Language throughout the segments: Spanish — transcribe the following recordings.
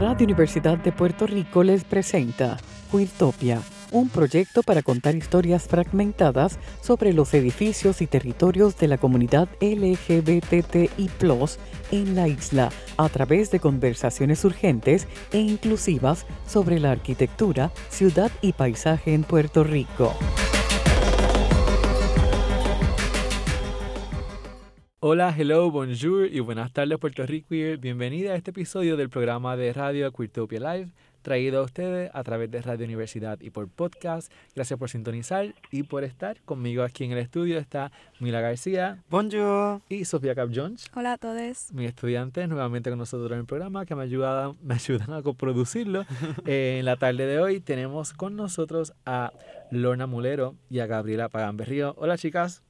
Radio Universidad de Puerto Rico les presenta Queertopia, un proyecto para contar historias fragmentadas sobre los edificios y territorios de la comunidad LGBTI en la isla a través de conversaciones urgentes e inclusivas sobre la arquitectura, ciudad y paisaje en Puerto Rico. Hola, hello, bonjour y buenas tardes Puerto Rico. Bienvenida a este episodio del programa de radio Queertopia Live, traído a ustedes a través de Radio Universidad y por podcast. Gracias por sintonizar y por estar conmigo aquí en el estudio. Está Mila García. Bonjour. Y Sofía Cap Jones. Hola a todos. Mis estudiantes nuevamente con nosotros en el programa que me ayudan, me ayudan a coproducirlo. Eh, en la tarde de hoy tenemos con nosotros a Lorna Mulero y a Gabriela Pagán Berrío. Hola chicas.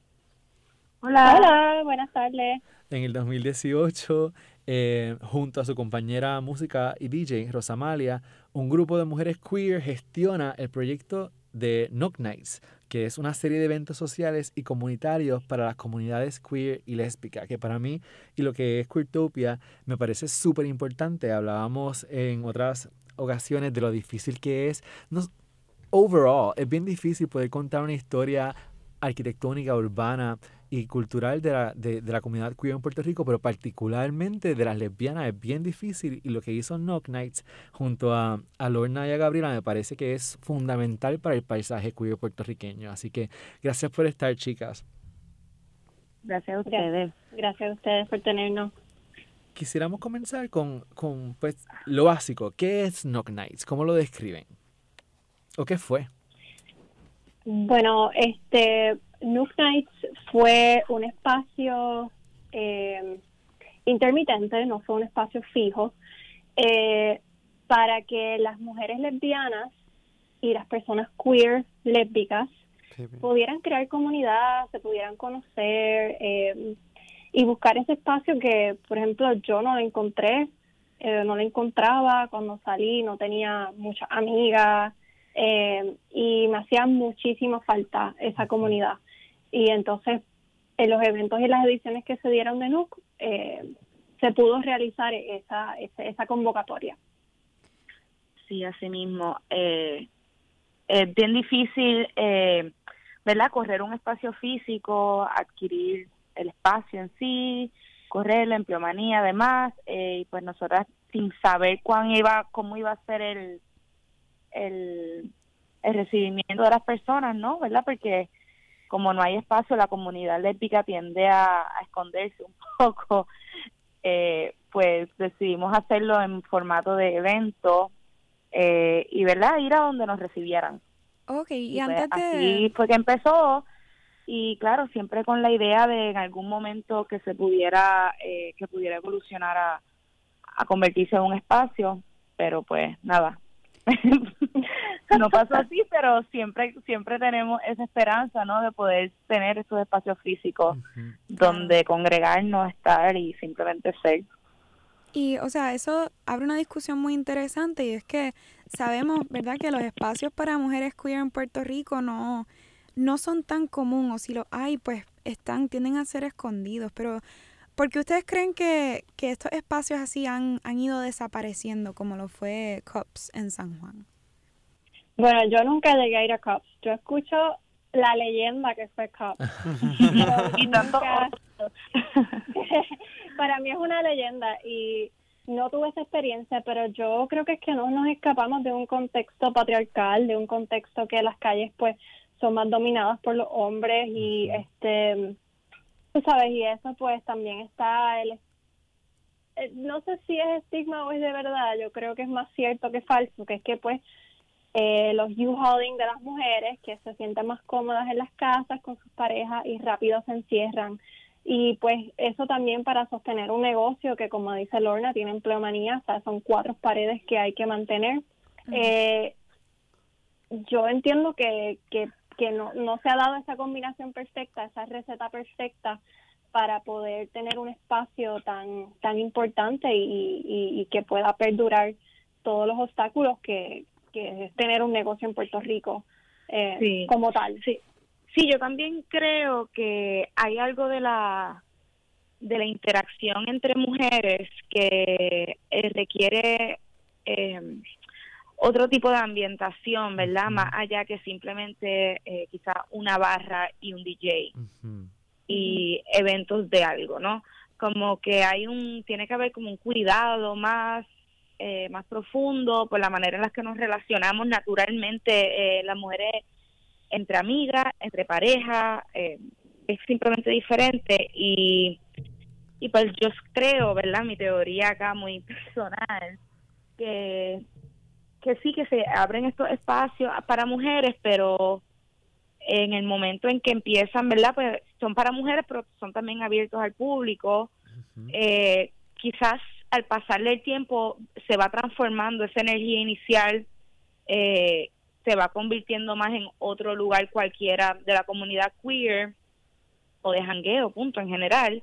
Hola. Hola, buenas tardes. En el 2018, eh, junto a su compañera música y DJ, Rosamalia, un grupo de mujeres queer gestiona el proyecto de Knock Nights, que es una serie de eventos sociales y comunitarios para las comunidades queer y lésbicas, que para mí y lo que es Queertopia me parece súper importante. Hablábamos en otras ocasiones de lo difícil que es. overall, es bien difícil poder contar una historia arquitectónica, urbana, y cultural de la, de, la comunidad queer en Puerto Rico, pero particularmente de las lesbianas es bien difícil y lo que hizo Knock Nights junto a, a Lorna y a Gabriela me parece que es fundamental para el paisaje queer puertorriqueño. Así que gracias por estar, chicas. Gracias a ustedes. Gracias a ustedes por tenernos. Quisiéramos comenzar con, con pues, lo básico. ¿Qué es Knock Nights? ¿Cómo lo describen? ¿O qué fue? Bueno, este, Nook Nights fue un espacio eh, intermitente, no fue un espacio fijo, eh, para que las mujeres lesbianas y las personas queer lésbicas pudieran crear comunidad, se pudieran conocer eh, y buscar ese espacio que, por ejemplo, yo no lo encontré, no lo encontraba cuando salí, no tenía muchas amigas y me hacía muchísima falta esa comunidad. Y entonces, en los eventos y las ediciones que se dieron de NUC, eh, se pudo realizar esa, esa, convocatoria. Sí, así mismo. Eh, es bien difícil, eh, ¿verdad? Correr un espacio físico, adquirir el espacio en sí, correr la empleomanía además, eh, y pues nosotras sin saber cuán iba, cómo iba a ser el, el, el recibimiento de las personas, ¿no? ¿Verdad? Porque como no hay espacio, la comunidad lésbica tiende a, esconderse un poco, eh, pues decidimos hacerlo en formato de evento eh, y, ¿verdad?, ir a donde nos recibieran. Ok, y, pues, antes de... Así fue que empezó y, claro, siempre con la idea de en algún momento que se pudiera, eh, que pudiera evolucionar a, a convertirse en un espacio, pero pues nada, no pasó así, pero siempre siempre tenemos esa esperanza, ¿no? De poder tener esos espacios físicos donde congregarnos, estar y simplemente ser. Y, o sea, eso abre una discusión muy interesante y es que sabemos, ¿verdad?, que los espacios para mujeres queer en Puerto Rico no, no son tan comunes, o si lo hay, pues están, tienden a ser escondidos, pero ¿Por qué ustedes creen que, que estos espacios así han, han ido desapareciendo, como lo fue COPS en San Juan? Bueno, yo nunca llegué a ir a COPS. Yo escucho la leyenda que fue COPS. y tanto Para mí es una leyenda y no tuve esa experiencia, pero yo creo que es que no nos escapamos de un contexto patriarcal, de un contexto que las calles pues son más dominadas por los hombres y este Tú sabes, y eso pues también está el... Eh, no sé si es estigma o es de verdad, yo creo que es más cierto que falso, que es que pues eh, los U-Hauling de las mujeres que se sienten más cómodas en las casas con sus parejas y rápido se encierran. Y pues eso también para sostener un negocio que como dice Lorna tiene empleomanía, o sea, son cuatro paredes que hay que mantener. eh, yo entiendo que, que que no, no se ha dado esa combinación perfecta, esa receta perfecta para poder tener un espacio tan tan importante y, y, que pueda perdurar todos los obstáculos que, que es tener un negocio en Puerto Rico eh, como tal. Sí. sí, yo también creo que hay algo de la de la interacción entre mujeres que eh, requiere eh, otro tipo de ambientación, ¿verdad? Más allá que simplemente eh, quizá una barra y un DJ y eventos de algo, ¿no? Como que hay un, tiene que haber como un cuidado más, eh, más profundo por la manera en la que nos relacionamos naturalmente eh, las mujeres entre amigas, entre parejas, eh, es simplemente diferente y, y pues yo creo, ¿verdad? Mi teoría acá muy personal, que, que sí que se abren estos espacios para mujeres, pero en el momento en que empiezan, ¿verdad? Pues son para mujeres, pero son también abiertos al público. eh, quizás al pasarle el tiempo se va transformando esa energía inicial, eh, se va convirtiendo más en otro lugar cualquiera de la comunidad queer o de jangueo, punto, en general.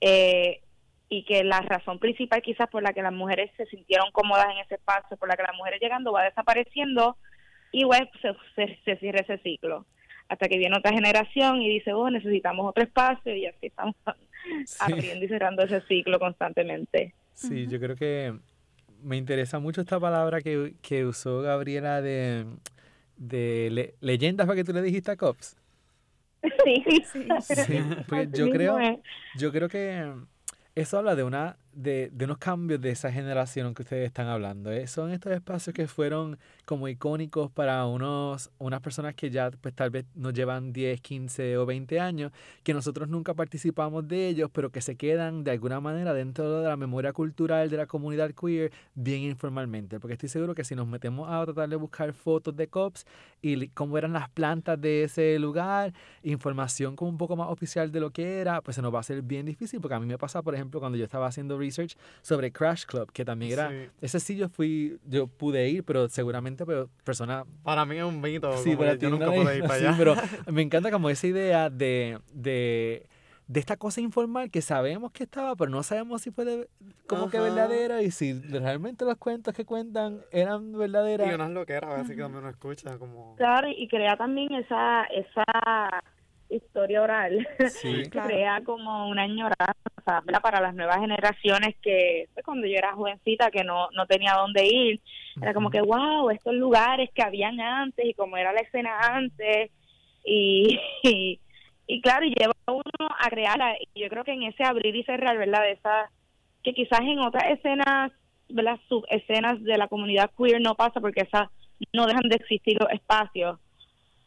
eh, y que la razón principal quizás por la que las mujeres se sintieron cómodas en ese espacio, por la que las mujeres llegando va desapareciendo y bueno, se, se, se cierra ese ciclo hasta que viene otra generación y dice, oh, necesitamos otro espacio y así estamos abriendo y cerrando ese ciclo constantemente. Sí, yo creo que me interesa mucho esta palabra que, que usó Gabriela de, de le- leyendas para que tú le dijiste a Cops. Sí, Sí. Sí, pues yo creo, yo creo que eso habla de una de, de unos cambios de esa generación que ustedes están hablando. ¿eh? Son estos espacios que fueron como icónicos para unos, unas personas que ya pues tal vez nos llevan 10, 15 o 20 años, que nosotros nunca participamos de ellos, pero que se quedan de alguna manera dentro de la memoria cultural de la comunidad queer bien informalmente. Porque estoy seguro que si nos metemos a tratar de buscar fotos de COPS y cómo eran las plantas de ese lugar, información como un poco más oficial de lo que era, pues se nos va a hacer bien difícil, porque a mí me pasa, por ejemplo, cuando yo estaba haciendo research sobre Crash Club, que también era, Sí. ese sí yo fui, yo pude ir, pero seguramente pero personas Para mí es un mito. Sí, para que ti yo nunca pude ir para sí, allá. pero me encanta como esa idea de, de, de esta cosa informal que sabemos que estaba, pero no sabemos si fue de- como que Ajá. verdadera y si realmente los cuentos que cuentan eran verdaderas. Y unas loqueras, así que también uno escucha como... Claro, y crea también esa, esa historia oral. Sí. Claro. crea como una añoranza ¿verdad? para las nuevas generaciones que pues, cuando yo era jovencita que no, no tenía dónde ir, era como que wow, estos lugares que habían antes y como era la escena antes y, y, y claro, y lleva a uno a crearla y yo creo que en ese abrir y cerrar, ¿verdad? De esa, que quizás en otras escenas, ¿verdad? Subescenas de la comunidad queer no pasa porque esas no dejan de existir los espacios,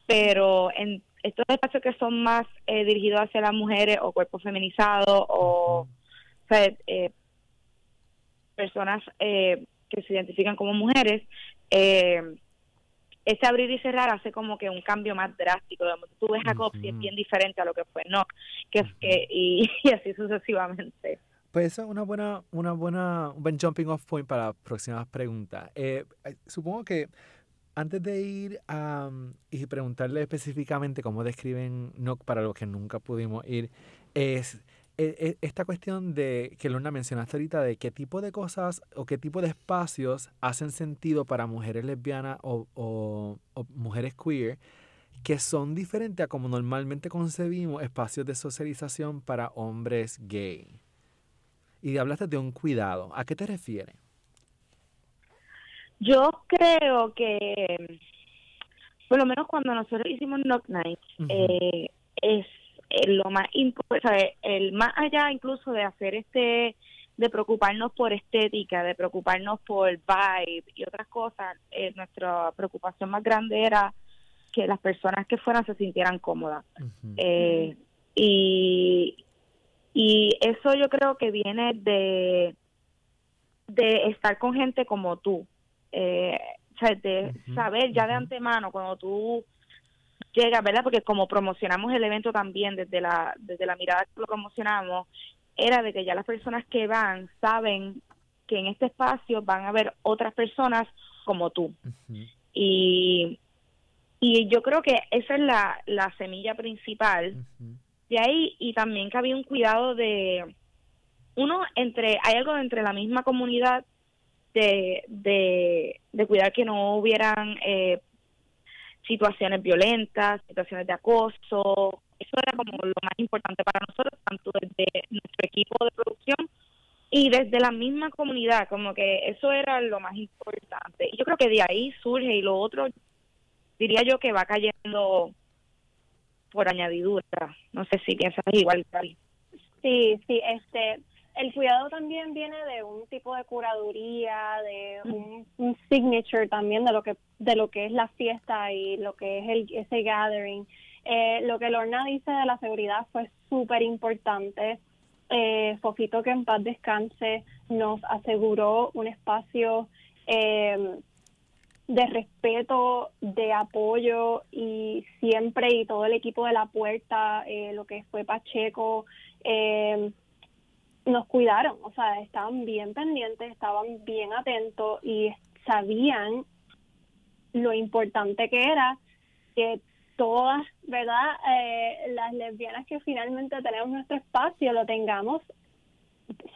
pero en estos espacios que son más eh, dirigidos hacia las mujeres o cuerpos feminizados o, o sea, eh, personas eh, que se identifican como mujeres, eh, ese abrir y cerrar hace como que un cambio más drástico. Tú ves a Cops y es bien diferente a lo que fue no, que que y, y así sucesivamente. Pues eso es una buena, una buena, un buen jumping off point para las próximas preguntas. Eh, supongo que antes de ir a y preguntarle específicamente cómo describen NOC para los que nunca pudimos ir, es eh, eh, esta cuestión de que Lorna mencionaste ahorita de qué tipo de cosas o qué tipo de espacios hacen sentido para mujeres lesbianas o, o- o mujeres queer que son diferentes a como normalmente concebimos espacios de socialización para hombres gay. Y hablaste de un cuidado. ¿A qué te refieres? Yo creo que, por lo menos cuando nosotros hicimos Knock Night, eh, es eh, lo más importante, el más allá incluso de hacer este, de preocuparnos por estética, de preocuparnos por vibe y otras cosas, eh, nuestra preocupación más grande era que las personas que fueran se sintieran cómodas. Eh, y, y eso yo creo que viene de, de estar con gente como tú. Eh, de saber ya de antemano cuando tú llegas, ¿verdad? Porque como promocionamos el evento también desde la, desde la mirada que lo promocionamos, era de que ya las personas que van saben que en este espacio van a haber otras personas como tú. Y y yo creo que esa es la, la semilla principal. De ahí y también que había un cuidado de uno entre hay algo entre la misma comunidad de de, de cuidar que no hubieran eh, situaciones violentas situaciones de acoso eso era como lo más importante para nosotros tanto desde nuestro equipo de producción y desde la misma comunidad, como que eso era lo más importante. Y yo creo que de ahí surge y lo otro, diría yo que va cayendo por añadidura. No sé si piensas igual. Sí, sí, este, el cuidado también viene de un tipo de curaduría, de un, signature también de lo que de lo que es la fiesta y lo que es el ese gathering. Eh, lo que Lorna dice de la seguridad fue súper importante. Eh, Fofito, que en paz descanse, nos aseguró un espacio eh, de respeto, de apoyo y siempre y todo el equipo de la puerta, eh, lo que fue Pacheco, eh, nos cuidaron, o sea, estaban bien pendientes, estaban bien atentos y sabían lo importante que era que todas, ¿verdad? Eh, las lesbianas que finalmente tenemos nuestro espacio lo tengamos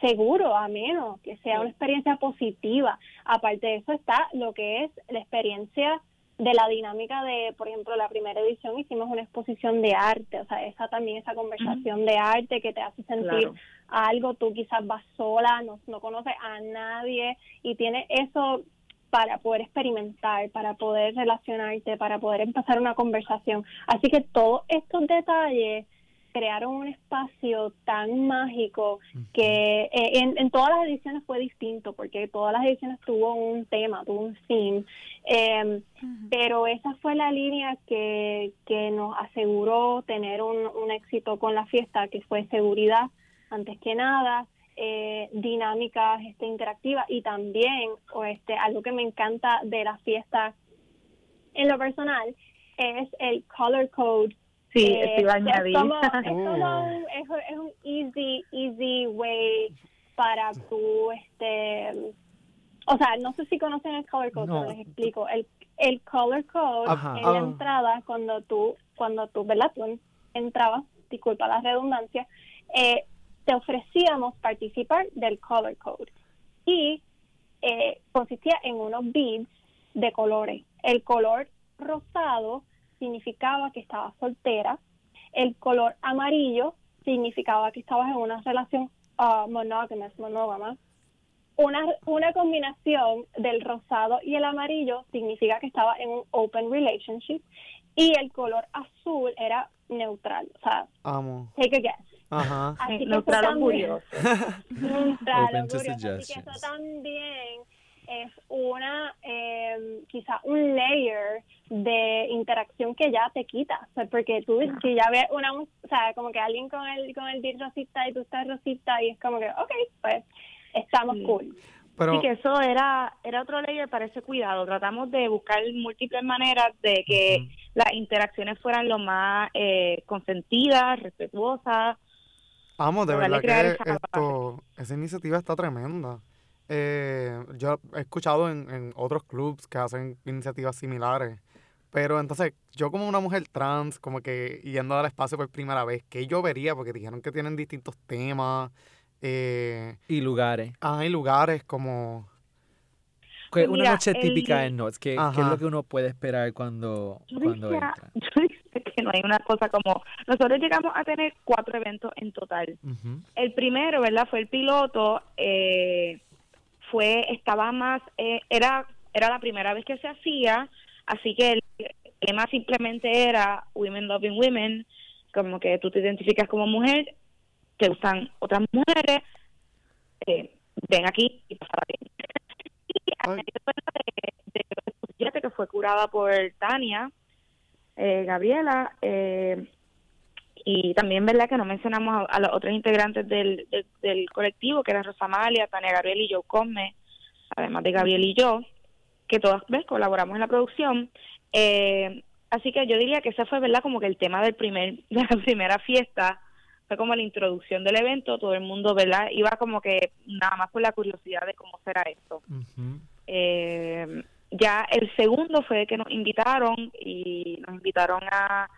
seguro, a menos que sea una experiencia positiva. Aparte de eso está lo que es la experiencia de la dinámica de, por ejemplo, la primera edición hicimos una exposición de arte, o sea, esa también, esa conversación de arte que te hace sentir algo, tú quizás vas sola, no, no conoces a nadie y tienes eso para poder experimentar, para poder relacionarte, para poder empezar una conversación. Así que todos estos detalles crearon un espacio tan mágico que eh, en, en, todas las ediciones fue distinto porque todas las ediciones tuvo un tema, tuvo un theme, eh, pero esa fue la línea que, que nos aseguró tener un, un éxito con la fiesta, que fue seguridad antes que nada, eh, dinámicas este, interactivas y también o este algo que me encanta de la fiesta en lo personal es el color code Sí, eh. Es, como, es, como un, es, es, un easy, easy way para tu, este, o sea, no sé si conocen el color code, No. pero les explico. El, el color code Ajá. en la Ah. entrada, cuando tú, cuando tú, ¿verdad? Tú entrabas, disculpa la redundancia, eh, te ofrecíamos participar del color code. Y eh, consistía en unos beads de colores. El color rosado significaba que estabas soltera, el color amarillo significaba que estabas en una relación uh, monogamous, monógama. Una, una combinación del rosado y el amarillo significa que estaba en un open relationship y el color azul era neutral, o sea, Amo. take a guess. Ajá. Así que Neutral eso o curioso. Neutral Open o to curioso. Así que eso también es una, eh, quizá un layer de interacción que ya te quita, o sea, porque tú si ya ves una, o sea, como que alguien con el con el beat rosita y tú estás rosita y es como que, ok, pues estamos Sí. cool. Pero, Sí, que eso era era otro layer para ese cuidado. Tratamos de buscar múltiples maneras de que las interacciones fueran lo más eh, consentidas, respetuosas. Amo, de verdad que esa esto, esa iniciativa está tremenda. Eh, yo he escuchado en, en otros clubs que hacen iniciativas similares. Pero entonces, yo como una mujer trans, como que yendo al espacio por primera vez, ¿qué yo vería? Porque dijeron que tienen distintos temas. Eh, Y lugares. hay lugares como... Que Pues una mira, noche el- típica en Knots. ¿Qué, qué es lo que uno puede esperar cuando, Yo cuando diría, entra? yo diría que no hay una cosa como... Nosotros llegamos a tener cuatro eventos en total. El primero, ¿verdad? Fue el piloto. eh, fue, estaba más, eh, era, era la primera vez que se hacía, así que el tema simplemente era Women Loving Women, como que tú te identificas como mujer, te gustan otras mujeres, eh, ven aquí y pasa bien. Y de, de que fue curada por Tania, eh, Gabriela, eh, y también, ¿verdad?, que no mencionamos a, a los otros integrantes del, del, del colectivo, que eran Rosamalia, Tania Gabriel y Joe Come, además de Gabriel y yo, que todas ¿ves? colaboramos en la producción. Eh, así que yo diría que ese fue, ¿verdad?, como que el tema del primer, de la primera fiesta, fue como la introducción del evento, todo el mundo, ¿verdad?, iba como que nada más por la curiosidad de cómo será esto. Eh, ya el segundo fue que nos invitaron y nos invitaron a,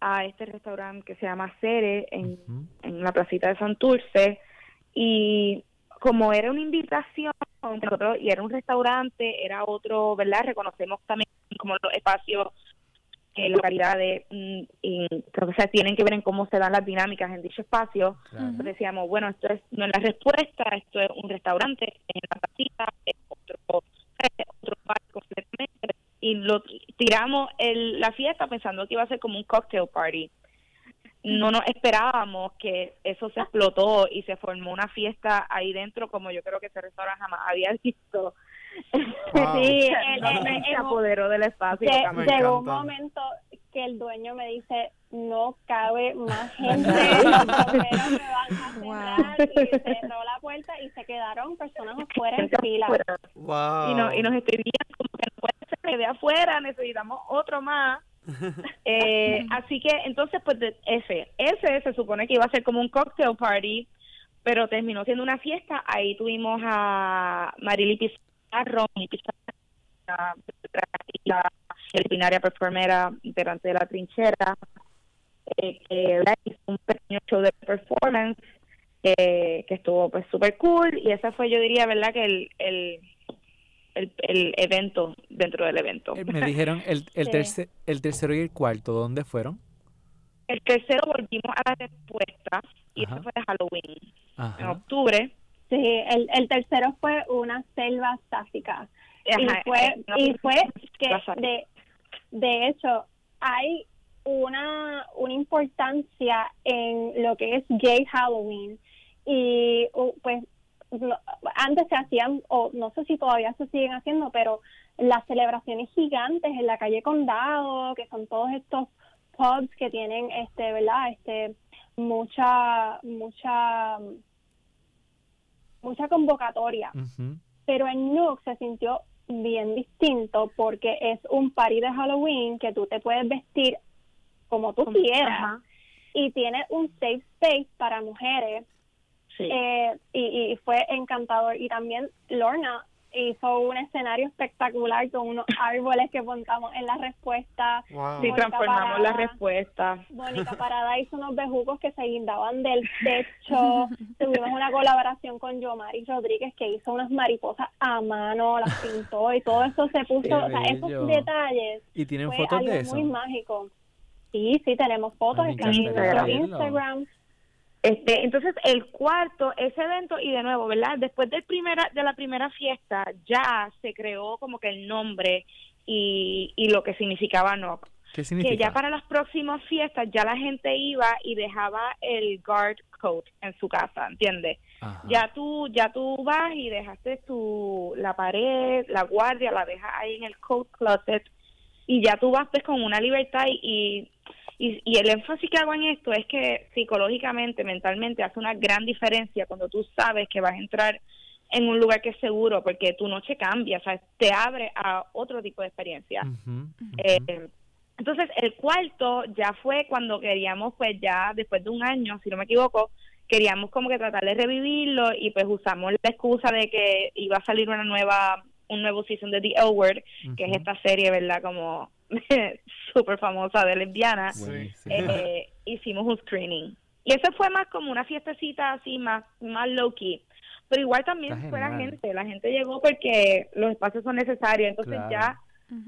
a este restaurante que se llama Cere en, en la placita de Santurce y como era una invitación nosotros, y era un restaurante, era otro, ¿verdad? Reconocemos también como los espacios qué localidades, mm, y, o sea, tienen que ver en cómo se dan las dinámicas en dicho espacio. Claro. Entonces decíamos, bueno, esto es, no es la respuesta, esto es un restaurante, es una casita, es otro, es otro bar completamente. Y lo tiramos el, la fiesta pensando que iba a ser como un cocktail party. No nos esperábamos que eso se explotó y se formó una fiesta ahí dentro como yo creo que ese restaurante jamás había visto. Wow. Sí, se apoderó del espacio. Llegó un momento que el dueño me dice, no cabe más gente, los bomberos me van a cerrar, y cerró la puerta y se quedaron personas afuera en fila. Wow. y, no, y nos escribían como que no puede ser que de afuera, necesitamos otro más. Eh, así que entonces, pues de- ese, ese se supone que iba a ser como un cocktail party, pero terminó siendo una fiesta. Ahí tuvimos a Marily Pizarro, Ronnie Pizarro, la, la disciplinaria performera integrante de la trinchera, eh, que hizo un pequeño show de performance eh, que estuvo pues súper cool y esa fue yo diría verdad que el, el, el, el evento dentro del evento. Eh, Me dijeron el, el, terce- el tercero y el cuarto, ¿dónde fueron? El tercero volvimos a la respuesta y Ajá. ese fue de Halloween en Ajá. octubre. Sí, el, el tercero fue una selva sáfica. y fue, eh, y fue que de, de hecho hay una, una importancia en lo que es gay Halloween. Y pues antes se hacían o no sé si todavía se siguen haciendo pero las celebraciones gigantes en la calle Condado que son todos estos pubs que tienen este verdad este mucha mucha mucha convocatoria. Pero en Nook se sintió bien distinto porque es un party de Halloween que tú te puedes vestir como tú quieras. Ajá, y tiene un safe space para mujeres. Sí. eh, y, y fue encantador. Y también Lorna hizo un escenario espectacular con unos árboles que montamos en la respuesta Wow. sí, transformamos la Parada. respuesta. Mónica Parada hizo unos bejucos que se guindaban del techo. Tuvimos una colaboración con Yomari Rodríguez que hizo unas mariposas a mano, las pintó y todo eso se puso, Qué o sea, bello. esos detalles ¿Y tienen fue fotos algo de eso? muy mágico. Sí, sí, tenemos fotos, me están en nuestro verlo. Este, entonces el cuarto, ese evento y de nuevo, ¿verdad? Después del primera, de la primera fiesta ya se creó como que el nombre y, y lo que significaba NOC. ¿Qué Que significa? ya para las próximas fiestas ya la gente iba y dejaba el guard coat en su casa, ¿entiendes? Ajá. Ya tú, ya tú vas y dejaste tu, la pared, la guardia, la dejas ahí en el coat closet y ya tú vas pues con una libertad y, y, y el énfasis que hago en esto es que psicológicamente, mentalmente hace una gran diferencia cuando tú sabes que vas a entrar en un lugar que es seguro porque tu noche cambia, o sea, te abre a otro tipo de experiencia. Eh, entonces, el cuarto ya fue cuando queríamos, pues ya después de un año, si no me equivoco, queríamos como que tratar de revivirlo y pues usamos la excusa de que iba a salir una nueva, un nuevo season de The L Word, que es esta serie, ¿verdad? Como súper famosa de lesbiana. Eh, hicimos un screening. Y eso fue más como una fiestecita así, más, más low key. Pero igual también Está fue la gente. La gente llegó porque los espacios son necesarios. Entonces Claro. ya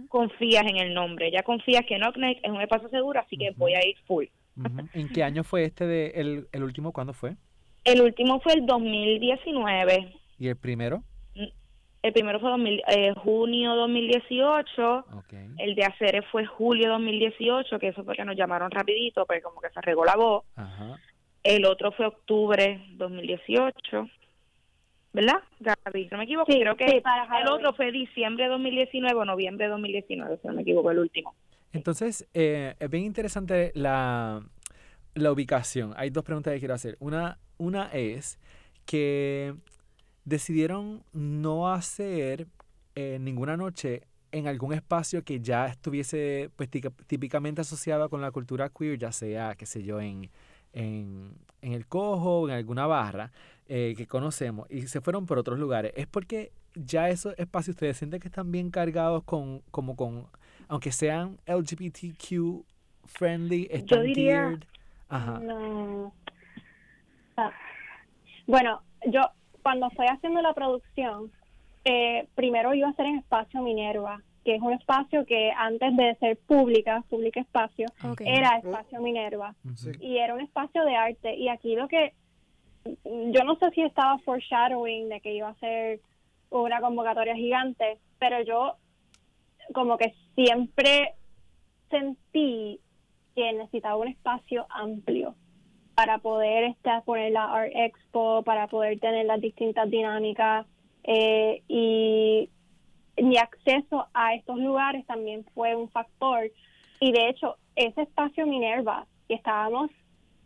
confías en el nombre, ya confías que Knock Knock es un espacio seguro, así que voy a ir full. ¿En qué año fue este de el, el último? ¿Cuándo fue? El último fue el 2019, ¿Y el primero? El primero fue 2000, eh, junio 2018, Ok. el de Acere fue julio 2018, que eso fue que nos llamaron rapidito, pero como que se regó la voz. Ajá. El otro fue octubre 2018, ¿verdad, Gaby? No me equivoco, Sí, creo que sí, para el otro fue diciembre 2019 o noviembre 2019, si no me equivoco, el último. Entonces, eh, es bien interesante la, la ubicación. Hay dos preguntas que quiero hacer. Una, una es que decidieron no hacer eh, ninguna noche en algún espacio que ya estuviese pues, típicamente asociado con la cultura queer, ya sea, qué sé yo, en, en, en el cojo o en alguna barra eh, que conocemos, y se fueron por otros lugares. Es porque ya esos espacios ustedes sienten que están bien cargados con, como con, aunque sean LGBTQ friendly, están diría-. Ajá. No. Ah. Bueno, yo cuando estoy haciendo la producción, eh, primero iba a ser en Espacio Minerva que es un espacio que antes de ser pública, pública espacio, era espacio Minerva. Sí. y era un espacio de arte. Y aquí lo que yo no sé si estaba foreshadowing de que iba a ser una convocatoria gigante, pero yo como que siempre sentí que necesitaba un espacio amplio para poder este, poner la Art Expo, para poder tener las distintas dinámicas eh, y mi acceso a estos lugares también fue un factor. Y de hecho ese espacio Minerva que estábamos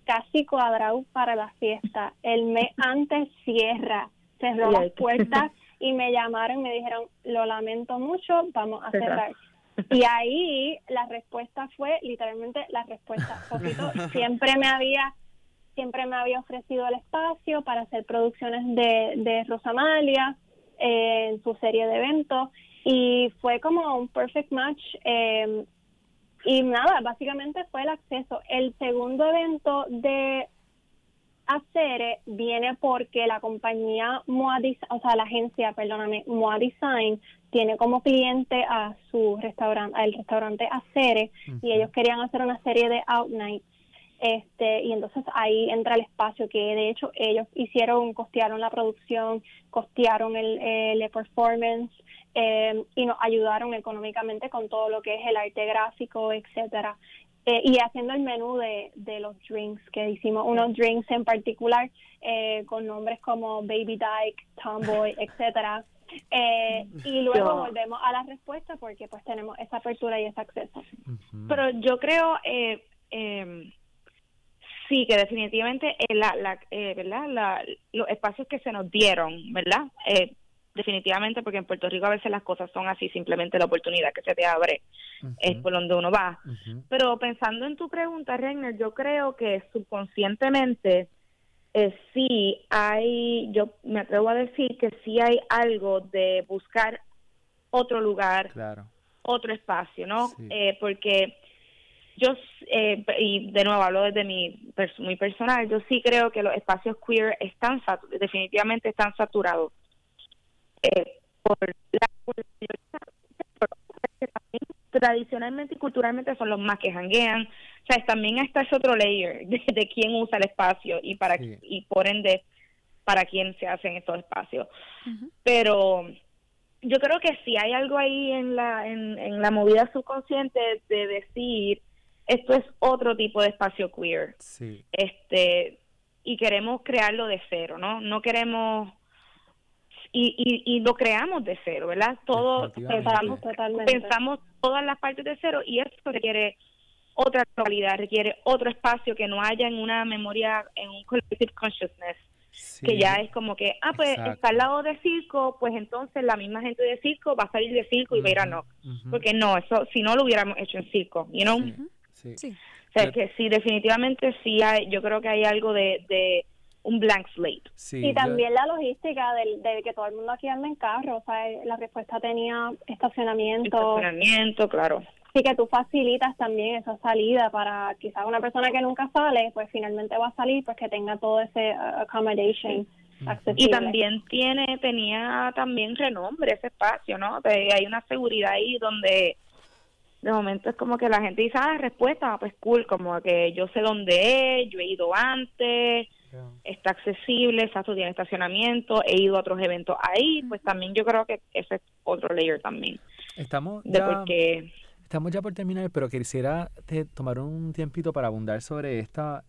casi cuadrados para la fiesta. El mes antes cierra cerró Y las puertas y me llamaron y me dijeron lo lamento mucho vamos a Cerrar. y ahí la respuesta fue literalmente la respuesta Fofito siempre me había siempre me había ofrecido el espacio para hacer producciones de, de Rosamalia eh, en su serie de eventos y fue como un perfect match eh, y nada, básicamente fue el acceso. El segundo evento de Acere viene porque la compañía Moa Des- o sea, la agencia, perdóname, Moa Design tiene como cliente a su restaurante, al restaurante Acere y ellos querían hacer una serie de out nights este y entonces ahí entra el espacio que de hecho ellos hicieron costearon la producción costearon el, el performance eh, y nos ayudaron económicamente con todo lo que es el arte gráfico etcétera. Eh, y haciendo el menú de, de los drinks que hicimos unos drinks en particular eh, con nombres como Baby Dyke Tomboy etcétera. Eh, y luego volvemos a la respuesta porque pues tenemos esa apertura y ese acceso. Pero yo creo, eh, eh, sí, que definitivamente eh, la, la, eh, ¿verdad? La, los espacios que se nos dieron, ¿verdad? Eh, definitivamente, porque en Puerto Rico a veces las cosas son así, simplemente la oportunidad que se te abre es por donde uno va. Pero pensando en tu pregunta, Reiner, yo creo que subconscientemente sí hay, yo me atrevo a decir que sí hay algo de buscar otro lugar, Claro. otro espacio, ¿no? Sí. Eh, porque yo, eh, y de nuevo hablo desde mi pers- muy personal, yo sí creo que los espacios queer están definitivamente están saturados eh, por la que también tradicionalmente y culturalmente son los más que janguean. O sea, también está ese otro layer de, de quién usa el espacio y para Sí. y por ende para quién se hacen estos espacios. Pero yo creo que sí hay algo ahí en la en, en la movida subconsciente de decir esto es otro tipo de espacio queer Sí. este y queremos crearlo de cero no no queremos y, y, y lo creamos de cero verdad todo pensamos totalmente pensamos todas las partes de cero y eso requiere otra actualidad requiere otro espacio que no haya en una memoria en un collective consciousness Sí. que ya es como que, ah, pues Exacto. está al lado de circo, pues entonces la misma gente de circo va a salir de circo y va a ir a Ujú, no. Porque no, eso si no lo hubiéramos hecho en circo, you know? Sí, sí. Sí. O sea, Yo- que sí, definitivamente sí hay, yo creo que hay algo de, de un blank slate. Sí, y yo- también la logística del, de que todo el mundo aquí anda en carro, o sea, la respuesta tenía estacionamiento, Estacionamiento, claro. así que tú facilitas también esa salida para quizás una persona que nunca sale, pues finalmente va a salir, pues que tenga todo ese uh, accommodation accesible. Y también tiene, tenía también renombre ese espacio, ¿no? De- hay una seguridad ahí donde de momento es como que la gente dice, ah, respuesta, pues cool, como que yo sé dónde es, yo he ido antes, Yeah. está accesible, exacto, tiene estacionamiento, he ido a otros eventos ahí, pues también yo creo que ese es otro layer también, Estamos de ya, estamos ya por terminar, pero quisiera te- tomar un tiempito para abundar sobre esta,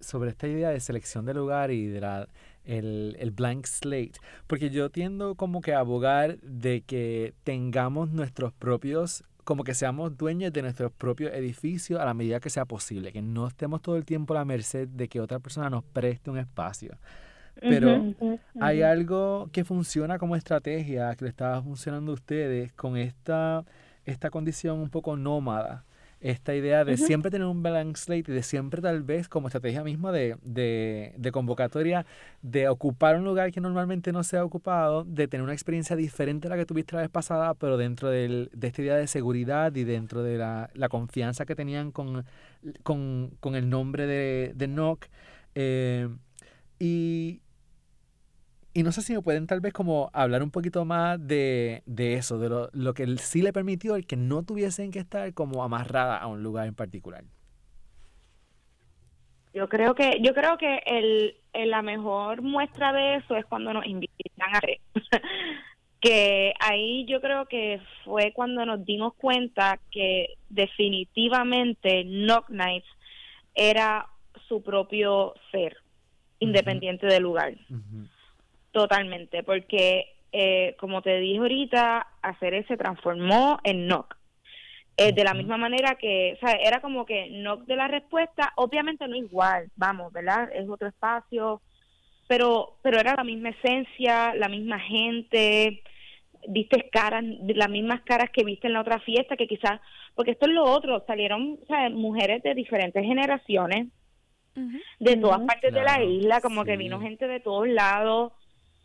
sobre esta idea de selección del lugar y de la, el, el blank slate. Porque yo tiendo como que a abogar de que tengamos nuestros propios, como que seamos dueños de nuestros propios edificios a la medida que sea posible, que no estemos todo el tiempo a la merced de que otra persona nos preste un espacio. Pero hay algo que funciona como estrategia, que le estaba funcionando a ustedes con esta, esta condición un poco nómada. Esta idea de siempre tener un blank slate y de siempre tal vez como estrategia misma de, de, de convocatoria, de ocupar un lugar que normalmente no se ha ocupado, de tener una experiencia diferente a la que tuviste la vez pasada, pero dentro del, de esta idea de seguridad y dentro de la, la confianza que tenían con, con, con el nombre de, de NOC. eh, y, Y no sé si me pueden tal vez como hablar un poquito más de, de eso, de lo, lo que sí le permitió el que no tuviesen que estar como amarrada a un lugar en particular. Yo creo que yo creo que el, la mejor muestra de eso es cuando nos invitan a que ahí yo creo que fue cuando nos dimos cuenta que definitivamente Knock Nights era su propio ser, independiente del lugar. Totalmente, porque eh, como te dije ahorita, hacer se transformó en Knock. Eh, de la misma manera que, o sea, era como que Knock de la respuesta, obviamente no igual, vamos, ¿verdad? Es otro espacio, pero, pero era la misma esencia, la misma gente, viste caras, las mismas caras que viste en la otra fiesta, que quizás, porque esto es lo otro, salieron mujeres de diferentes generaciones, de todas partes de la isla, como que vino gente de todos lados,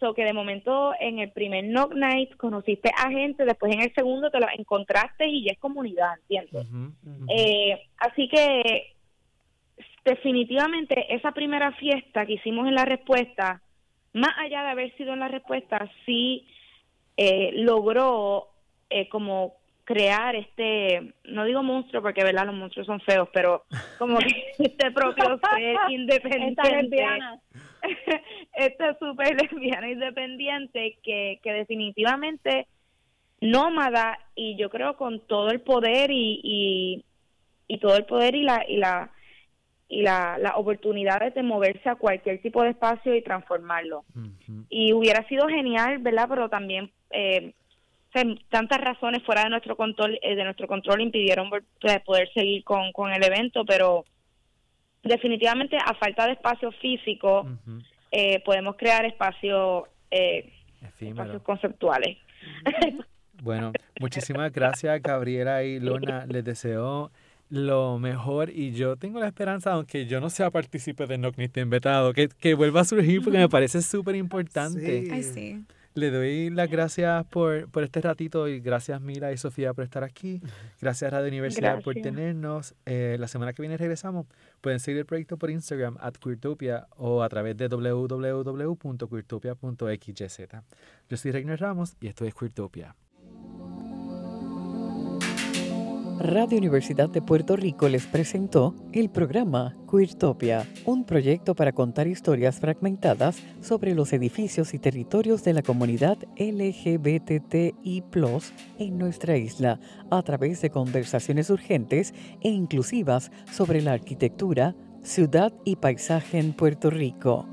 so que de momento en el primer Knock Night conociste a gente, después en el segundo te la encontraste y ya es comunidad, ¿entiendes? Eh, así que definitivamente esa primera fiesta que hicimos en la respuesta, más allá de haber sido en la respuesta, sí eh, logró eh, como crear este, no digo monstruo porque verdad los monstruos son feos, pero como que este propio ser independiente, esta super lesbiana independiente que, que definitivamente nómada y yo creo con todo el poder y, y, todo el poder y la y la y la, las oportunidades de moverse a cualquier tipo de espacio y transformarlo. Y hubiera sido genial, ¿verdad? Pero también eh, tantas razones fuera de nuestro control eh, de nuestro control impidieron poder seguir con, con el evento, pero definitivamente a falta de espacio físico eh, podemos crear espacios, eh, espacios conceptuales. Bueno, muchísimas gracias Gabriela y Lona. Les deseo lo mejor y yo tengo la esperanza, aunque yo no sea partícipe de Knock Vetado, que, que vuelva a surgir porque me parece súper importante. Ay, sí. Le doy las gracias por, por este ratito y gracias Mira y Sofía por estar aquí. Gracias Radio Universidad por tenernos. Eh, la semana que viene regresamos. Pueden seguir el proyecto por Instagram at Queertopia o a través de www.queertopia.xyz. Yo soy Reiner Ramos y esto es Queertopia. Radio Universidad de Puerto Rico les presentó el programa Queertopia, un proyecto para contar historias fragmentadas sobre los edificios y territorios de la comunidad LGBTI en nuestra isla, a través de conversaciones urgentes e inclusivas sobre la arquitectura, ciudad y paisaje en Puerto Rico.